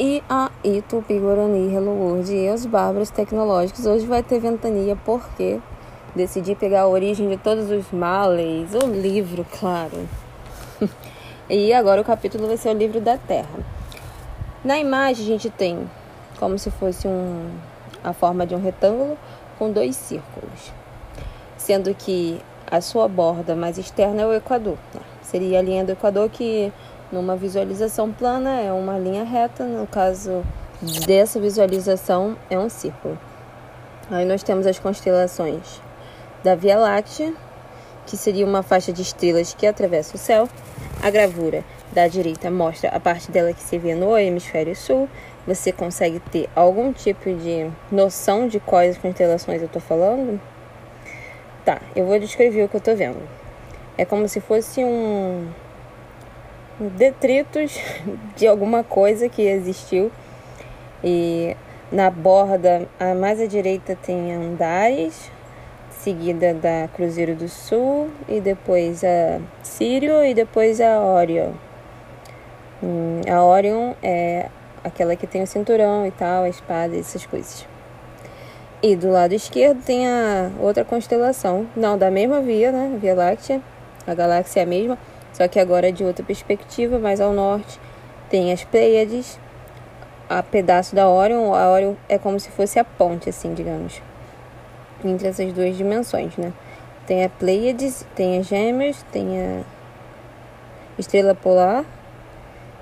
E aí, Tupi Guarani, Hello World e os bárbaros tecnológicos. Hoje vai ter ventania porque decidi pegar a origem de todos os males, o livro, claro. e agora o capítulo vai ser o livro da Terra. Na imagem a gente tem como se fosse um, a forma de um retângulo com dois círculos, sendo que a sua borda mais externa é o Equador. Né? Seria a linha do Equador que numa visualização plana é uma linha reta, no caso dessa visualização é um círculo. Aí nós temos as constelações da Via Láctea, que seria uma faixa de estrelas que atravessa o céu. A gravura da direita mostra a parte dela que se vê no hemisfério sul. Você consegue ter algum tipo de noção de quais constelações eu estou falando? Tá, eu vou descrever o que eu estou vendo. É como se fosse um detritos de alguma coisa que existiu. E na borda, a mais à direita tem Andares, seguida da Cruzeiro do Sul, e depois a Sírio e depois a Orion. Hum, a Orion é aquela que tem o cinturão e tal, a espada, essas coisas. E do lado esquerdo tem a outra constelação, não da mesma via, né? Via Láctea, a galáxia é a mesma, só que agora é de outra perspectiva, mais ao norte tem as Pleiades, a pedaço da Orion. A Orion é como se fosse a ponte, assim, digamos, entre essas duas dimensões, né? Tem a Pleiades, tem as Gêmeas, tem a Estrela Polar,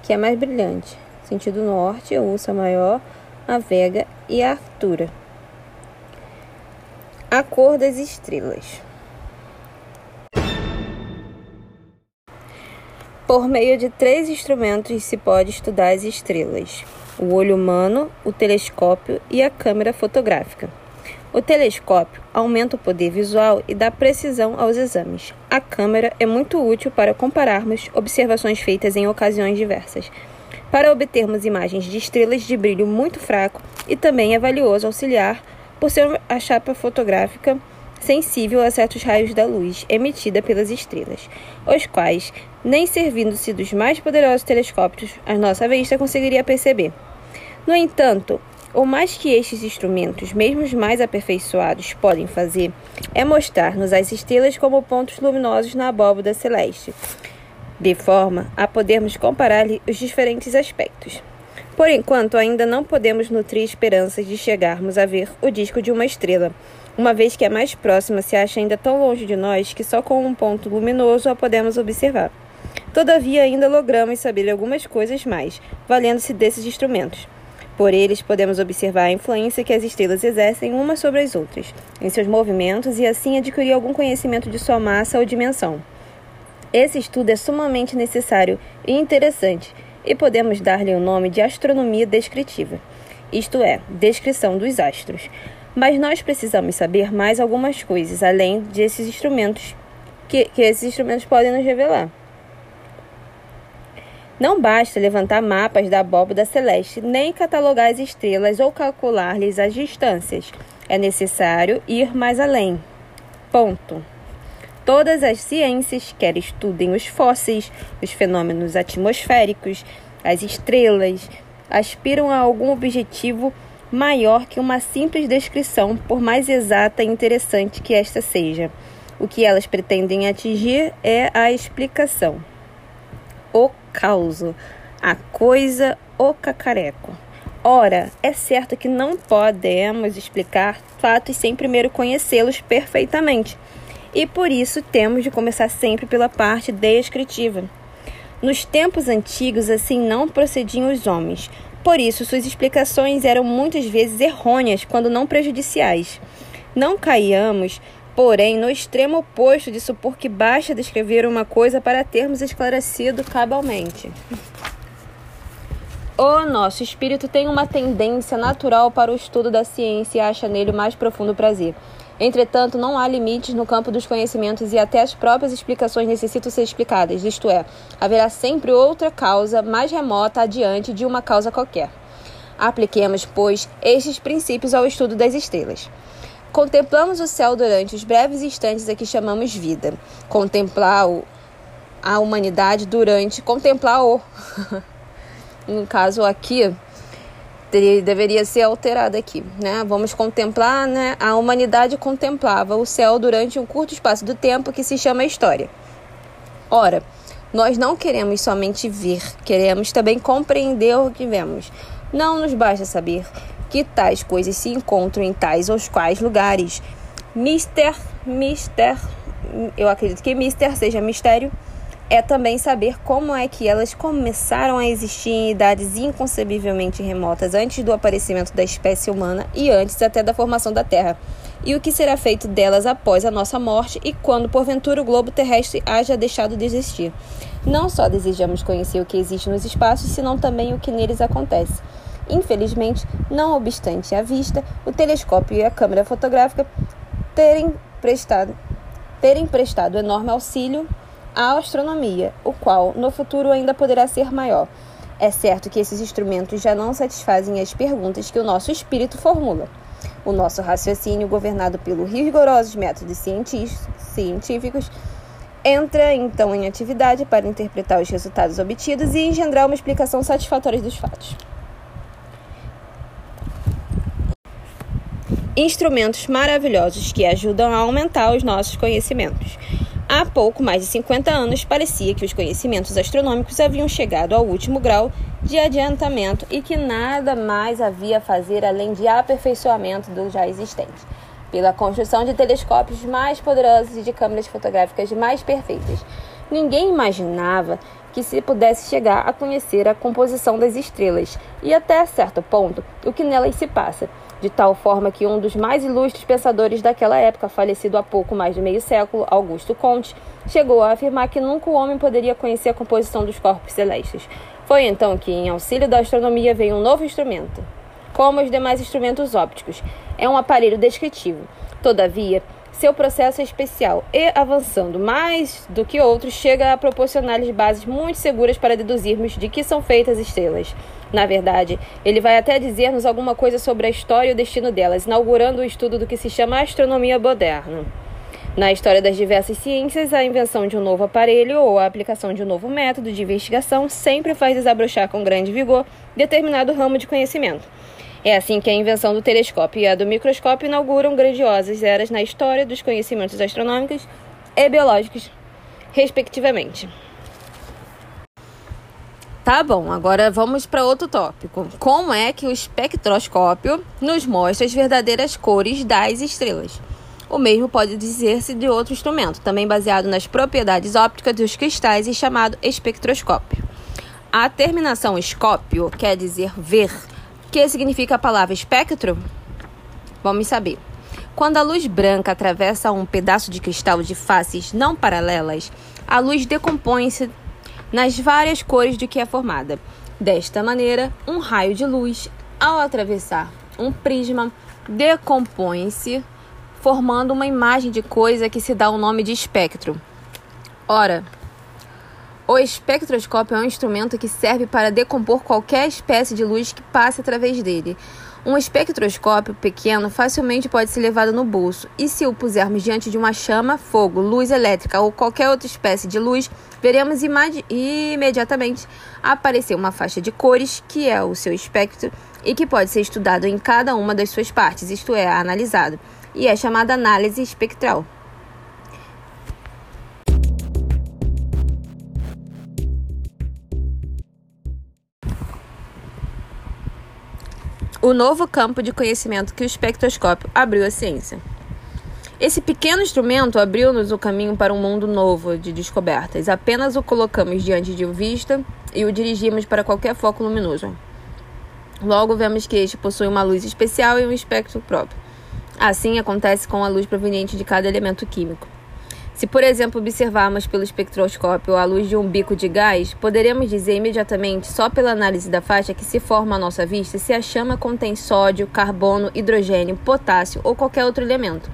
que é mais brilhante. Sentido norte, a Ursa Maior, a Vega e a Artura. A cor das estrelas. Por meio de três instrumentos se pode estudar as estrelas: o olho humano, o telescópio e a câmera fotográfica. O telescópio aumenta o poder visual e dá precisão aos exames. A câmera é muito útil para compararmos observações feitas em ocasiões diversas, para obtermos imagens de estrelas de brilho muito fraco e também é valioso auxiliar por ser a chapa fotográfica sensível a certos raios da luz emitida pelas estrelas, os quais, nem servindo-se dos mais poderosos telescópios, a nossa vista conseguiria perceber. No entanto, o mais que estes instrumentos, mesmo os mais aperfeiçoados, podem fazer é mostrar-nos as estrelas como pontos luminosos na abóboda celeste, de forma a podermos comparar-lhe os diferentes aspectos. Por enquanto, ainda não podemos nutrir esperanças de chegarmos a ver o disco de uma estrela, uma vez que a mais próxima se acha ainda tão longe de nós que só com um ponto luminoso a podemos observar. Todavia, ainda logramos saber algumas coisas mais, valendo-se desses instrumentos. Por eles, podemos observar a influência que as estrelas exercem umas sobre as outras, em seus movimentos e assim adquirir algum conhecimento de sua massa ou dimensão. Esse estudo é sumamente necessário e interessante, e podemos dar-lhe o nome de astronomia descritiva, isto é, descrição dos astros. Mas nós precisamos saber mais algumas coisas além desses instrumentos que, que esses instrumentos podem nos revelar. Não basta levantar mapas da abóbada celeste, nem catalogar as estrelas ou calcular-lhes as distâncias. É necessário ir mais além. Ponto. Todas as ciências, quer estudem os fósseis, os fenômenos atmosféricos, as estrelas, aspiram a algum objetivo maior que uma simples descrição, por mais exata e interessante que esta seja. O que elas pretendem atingir é a explicação. O causo, a coisa, o cacareco. Ora, é certo que não podemos explicar fatos sem primeiro conhecê-los perfeitamente. E por isso temos de começar sempre pela parte descritiva. Nos tempos antigos, assim não procediam os homens, por isso, suas explicações eram muitas vezes errôneas, quando não prejudiciais. Não caiamos, porém, no extremo oposto de supor que basta descrever uma coisa para termos esclarecido cabalmente. O nosso espírito tem uma tendência natural para o estudo da ciência e acha nele o mais profundo prazer. Entretanto, não há limites no campo dos conhecimentos e até as próprias explicações necessitam ser explicadas, isto é, haverá sempre outra causa mais remota adiante de uma causa qualquer. Apliquemos, pois, estes princípios ao estudo das estrelas. Contemplamos o céu durante os breves instantes a que chamamos vida. Contemplar a humanidade durante contemplar o no caso aqui deveria ser alterada aqui, né? Vamos contemplar, né? A humanidade contemplava o céu durante um curto espaço do tempo que se chama história. Ora, nós não queremos somente ver, queremos também compreender o que vemos. Não nos basta saber que tais coisas se encontram em tais ou quais lugares. Mister, mister, eu acredito que mister seja mistério é também saber como é que elas começaram a existir em idades inconcebivelmente remotas, antes do aparecimento da espécie humana e antes até da formação da Terra, e o que será feito delas após a nossa morte e quando porventura o globo terrestre haja deixado de existir. Não só desejamos conhecer o que existe nos espaços, senão também o que neles acontece. Infelizmente, não obstante a vista, o telescópio e a câmera fotográfica terem prestado, terem prestado enorme auxílio a astronomia, o qual no futuro ainda poderá ser maior. É certo que esses instrumentos já não satisfazem as perguntas que o nosso espírito formula. O nosso raciocínio, governado pelos rigorosos métodos científicos, entra então em atividade para interpretar os resultados obtidos e engendrar uma explicação satisfatória dos fatos. Instrumentos maravilhosos que ajudam a aumentar os nossos conhecimentos. Há pouco mais de 50 anos, parecia que os conhecimentos astronômicos haviam chegado ao último grau de adiantamento e que nada mais havia a fazer além de aperfeiçoamento do já existente, pela construção de telescópios mais poderosos e de câmeras fotográficas mais perfeitas. Ninguém imaginava que se pudesse chegar a conhecer a composição das estrelas e, até certo ponto, o que nelas se passa de tal forma que um dos mais ilustres pensadores daquela época, falecido há pouco mais de meio século, Augusto Comte, chegou a afirmar que nunca o homem poderia conhecer a composição dos corpos celestes. Foi então que, em auxílio da astronomia, veio um novo instrumento. Como os demais instrumentos ópticos, é um aparelho descritivo. Todavia, seu processo é especial e, avançando mais do que outros, chega a proporcionar-lhes bases muito seguras para deduzirmos de que são feitas estrelas. Na verdade, ele vai até dizer-nos alguma coisa sobre a história e o destino delas, inaugurando o estudo do que se chama astronomia moderna. Na história das diversas ciências, a invenção de um novo aparelho ou a aplicação de um novo método de investigação sempre faz desabrochar com grande vigor determinado ramo de conhecimento. É assim que a invenção do telescópio e a do microscópio inauguram grandiosas eras na história dos conhecimentos astronômicos e biológicos, respectivamente. Tá bom, agora vamos para outro tópico. Como é que o espectroscópio nos mostra as verdadeiras cores das estrelas? O mesmo pode dizer-se de outro instrumento, também baseado nas propriedades ópticas dos cristais e chamado espectroscópio. A terminação escópio quer dizer ver que significa a palavra espectro? Vamos saber. Quando a luz branca atravessa um pedaço de cristal de faces não paralelas, a luz decompõe-se nas várias cores de que é formada. Desta maneira, um raio de luz, ao atravessar um prisma, decompõe-se, formando uma imagem de coisa que se dá o nome de espectro. Ora, o espectroscópio é um instrumento que serve para decompor qualquer espécie de luz que passe através dele. Um espectroscópio pequeno facilmente pode ser levado no bolso, e se o pusermos diante de uma chama, fogo, luz elétrica ou qualquer outra espécie de luz, veremos imediatamente aparecer uma faixa de cores, que é o seu espectro, e que pode ser estudado em cada uma das suas partes, isto é, analisado, e é chamada análise espectral. O novo campo de conhecimento que o espectroscópio abriu à ciência. Esse pequeno instrumento abriu-nos o caminho para um mundo novo de descobertas. Apenas o colocamos diante de vista e o dirigimos para qualquer foco luminoso. Logo vemos que este possui uma luz especial e um espectro próprio. Assim acontece com a luz proveniente de cada elemento químico. Se, por exemplo, observarmos pelo espectroscópio a luz de um bico de gás, poderemos dizer imediatamente, só pela análise da faixa que se forma à nossa vista, se a chama contém sódio, carbono, hidrogênio, potássio ou qualquer outro elemento.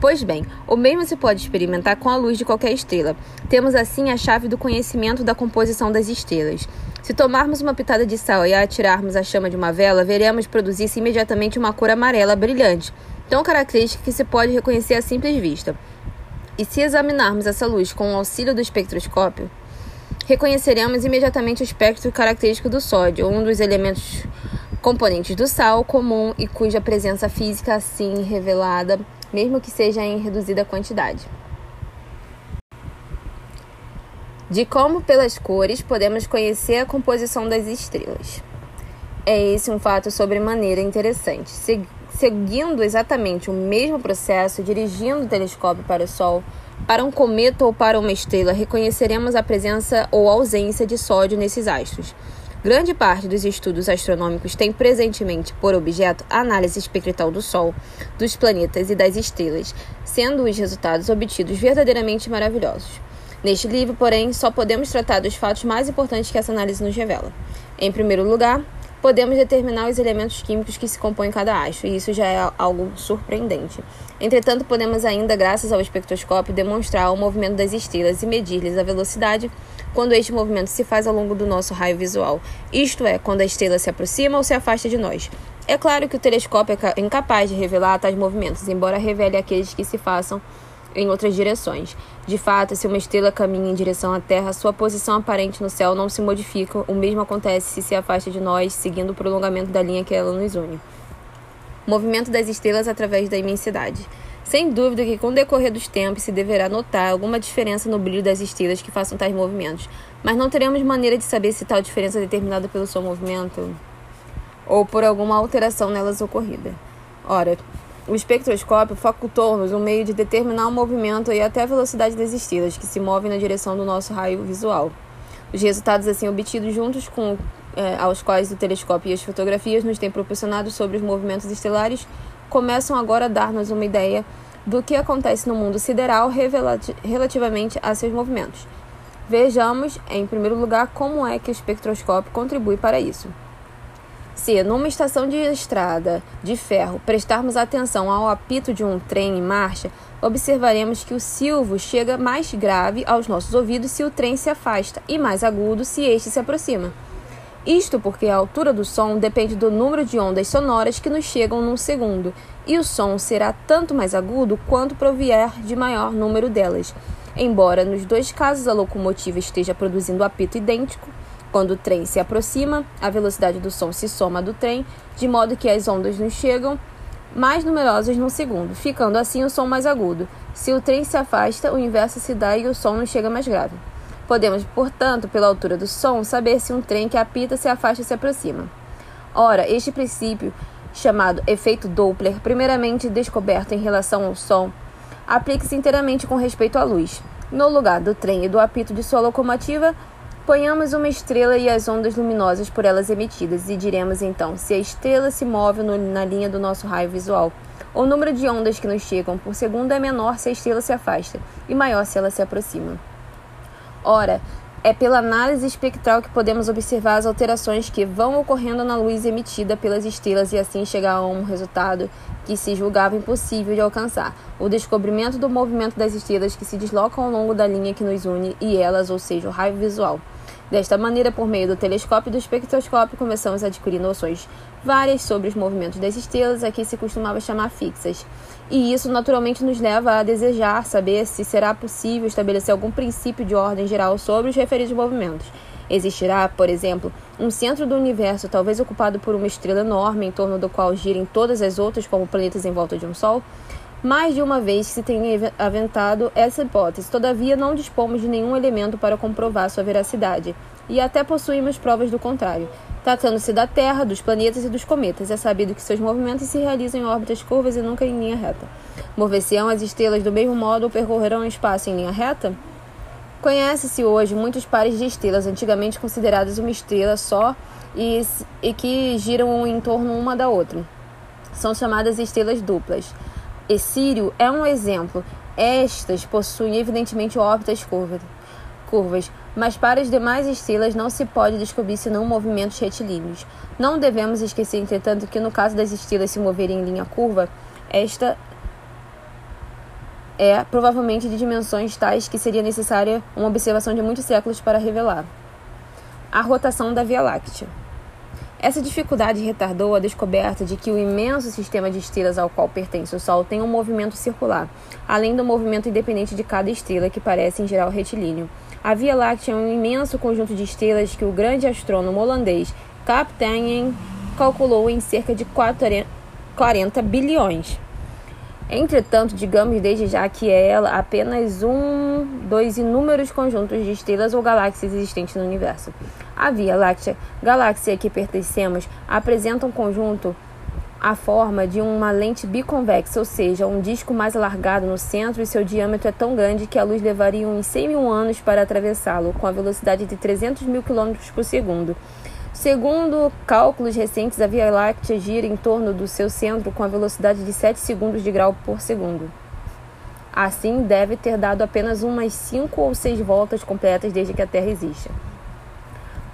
Pois bem, o mesmo se pode experimentar com a luz de qualquer estrela. Temos assim a chave do conhecimento da composição das estrelas. Se tomarmos uma pitada de sal e a atirarmos a chama de uma vela, veremos produzir-se imediatamente uma cor amarela brilhante, tão característica que se pode reconhecer à simples vista. E se examinarmos essa luz com o auxílio do espectroscópio, reconheceremos imediatamente o espectro característico do sódio, um dos elementos componentes do sal comum e cuja presença física assim revelada, mesmo que seja em reduzida quantidade. De como pelas cores podemos conhecer a composição das estrelas. É esse um fato sobremaneira interessante. Seguindo exatamente o mesmo processo, dirigindo o telescópio para o Sol, para um cometa ou para uma estrela, reconheceremos a presença ou ausência de sódio nesses astros. Grande parte dos estudos astronômicos tem presentemente por objeto a análise espectral do Sol, dos planetas e das estrelas, sendo os resultados obtidos verdadeiramente maravilhosos. Neste livro, porém, só podemos tratar dos fatos mais importantes que essa análise nos revela. Em primeiro lugar, podemos determinar os elementos químicos que se compõem cada astro, e isso já é algo surpreendente. Entretanto, podemos ainda, graças ao espectroscópio, demonstrar o movimento das estrelas e medir-lhes a velocidade quando este movimento se faz ao longo do nosso raio visual, isto é, quando a estrela se aproxima ou se afasta de nós. É claro que o telescópio é incapaz de revelar tais movimentos, embora revele aqueles que se façam em outras direções. De fato, se uma estrela caminha em direção à Terra, sua posição aparente no céu não se modifica. O mesmo acontece se se afasta de nós, seguindo o prolongamento da linha que ela nos une. Movimento das estrelas através da imensidade. Sem dúvida que com o decorrer dos tempos se deverá notar alguma diferença no brilho das estrelas que façam tais movimentos, mas não teremos maneira de saber se tal diferença é determinada pelo seu movimento ou por alguma alteração nelas ocorrida. Ora, o espectroscópio facultou-nos um meio de determinar o movimento e até a velocidade das estrelas que se movem na direção do nosso raio visual. Os resultados assim obtidos juntos com eh, aos quais o telescópio e as fotografias nos têm proporcionado sobre os movimentos estelares começam agora a dar-nos uma ideia do que acontece no mundo sideral relativamente a seus movimentos. Vejamos, em primeiro lugar, como é que o espectroscópio contribui para isso. Se, numa estação de estrada de ferro, prestarmos atenção ao apito de um trem em marcha, observaremos que o silvo chega mais grave aos nossos ouvidos se o trem se afasta e mais agudo se este se aproxima. Isto porque a altura do som depende do número de ondas sonoras que nos chegam num segundo, e o som será tanto mais agudo quanto provier de maior número delas. Embora nos dois casos a locomotiva esteja produzindo apito idêntico, quando o trem se aproxima, a velocidade do som se soma à do trem, de modo que as ondas nos chegam mais numerosas no segundo, ficando assim o som mais agudo. Se o trem se afasta, o inverso se dá e o som nos chega mais grave. Podemos, portanto, pela altura do som, saber se um trem que apita se afasta ou se aproxima. Ora, este princípio, chamado efeito Doppler, primeiramente descoberto em relação ao som, aplica-se inteiramente com respeito à luz. No lugar do trem e do apito de sua locomotiva, Ponhamos uma estrela e as ondas luminosas por elas emitidas, e diremos então se a estrela se move no, na linha do nosso raio visual. O número de ondas que nos chegam por segundo é menor se a estrela se afasta, e maior se ela se aproxima. Ora, é pela análise espectral que podemos observar as alterações que vão ocorrendo na luz emitida pelas estrelas e assim chegar a um resultado que se julgava impossível de alcançar: o descobrimento do movimento das estrelas que se deslocam ao longo da linha que nos une e elas, ou seja, o raio visual. Desta maneira, por meio do telescópio e do espectroscópio, começamos a adquirir noções várias sobre os movimentos das estrelas, a que se costumava chamar fixas. E isso naturalmente nos leva a desejar saber se será possível estabelecer algum princípio de ordem geral sobre os referidos movimentos. Existirá, por exemplo, um centro do universo, talvez ocupado por uma estrela enorme em torno do qual girem todas as outras como planetas em volta de um Sol? Mais de uma vez se tem aventado essa hipótese, todavia não dispomos de nenhum elemento para comprovar sua veracidade, e até possuímos provas do contrário. Tratando-se da Terra, dos planetas e dos cometas, é sabido que seus movimentos se realizam em órbitas curvas e nunca em linha reta. Mover-se-ão as estrelas do mesmo modo ou percorrerão o espaço em linha reta? Conhece-se hoje muitos pares de estrelas, antigamente consideradas uma estrela só e, e que giram em torno uma da outra. São chamadas estrelas duplas e Sírio é um exemplo. Estas possuem evidentemente órbitas curvas, mas para as demais estrelas não se pode descobrir senão movimentos retilíneos. Não devemos esquecer, entretanto, que no caso das estrelas se moverem em linha curva, esta é provavelmente de dimensões tais que seria necessária uma observação de muitos séculos para revelar. A rotação da Via Láctea. Essa dificuldade retardou a descoberta de que o imenso sistema de estrelas ao qual pertence o Sol tem um movimento circular, além do movimento independente de cada estrela, que parece em geral retilíneo. A Via Láctea é um imenso conjunto de estrelas que o grande astrônomo holandês Kaptein calculou em cerca de 40 bilhões. Entretanto, digamos desde já que é ela apenas um dos inúmeros conjuntos de estrelas ou galáxias existentes no universo. A Via Láctea, galáxia a que pertencemos, apresenta um conjunto a forma de uma lente biconvexa, ou seja, um disco mais alargado no centro e seu diâmetro é tão grande que a luz levaria uns 100 mil anos para atravessá-lo, com a velocidade de 300 mil km por segundo. Segundo cálculos recentes, a Via Láctea gira em torno do seu centro com a velocidade de 7 segundos de grau por segundo. Assim, deve ter dado apenas umas 5 ou 6 voltas completas desde que a Terra existe.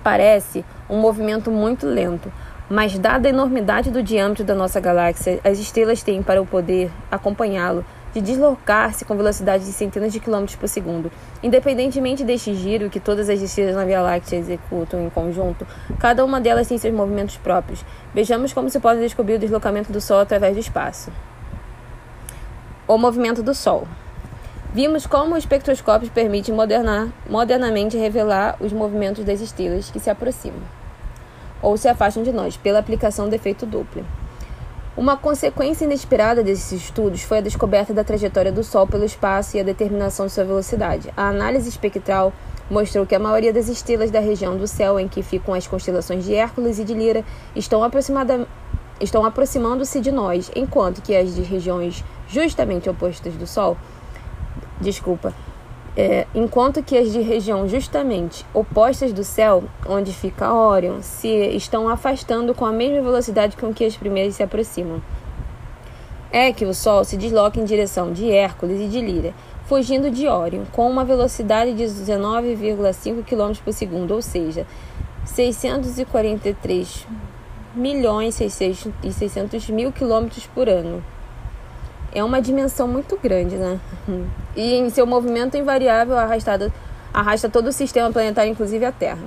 Parece um movimento muito lento, mas dada a enormidade do diâmetro da nossa galáxia, as estrelas têm para o poder acompanhá-lo de deslocar-se com velocidade de centenas de quilômetros por segundo. Independentemente deste giro que todas as estrelas na Via Láctea executam em conjunto, cada uma delas tem seus movimentos próprios. Vejamos como se pode descobrir o deslocamento do Sol através do espaço. O movimento do Sol. Vimos como o espectroscópio permite modernar, modernamente revelar os movimentos das estrelas que se aproximam ou se afastam de nós, pela aplicação do efeito Doppler. Uma consequência inesperada desses estudos foi a descoberta da trajetória do Sol pelo espaço e a determinação de sua velocidade. A análise espectral mostrou que a maioria das estrelas da região do céu em que ficam as constelações de Hércules e de Lira estão, estão aproximando-se de nós, enquanto que as de regiões justamente opostas do Sol, desculpa, é, enquanto que as de região justamente opostas do céu, onde fica Órion, se estão afastando com a mesma velocidade com que as primeiras se aproximam. É que o Sol se desloca em direção de Hércules e de Lira, fugindo de Órion, com uma velocidade de 19,5 km por segundo, ou seja, 643 milhões e 600 mil quilômetros por ano é uma dimensão muito grande, né? E em seu movimento invariável arrastado, arrasta todo o sistema planetário, inclusive a Terra.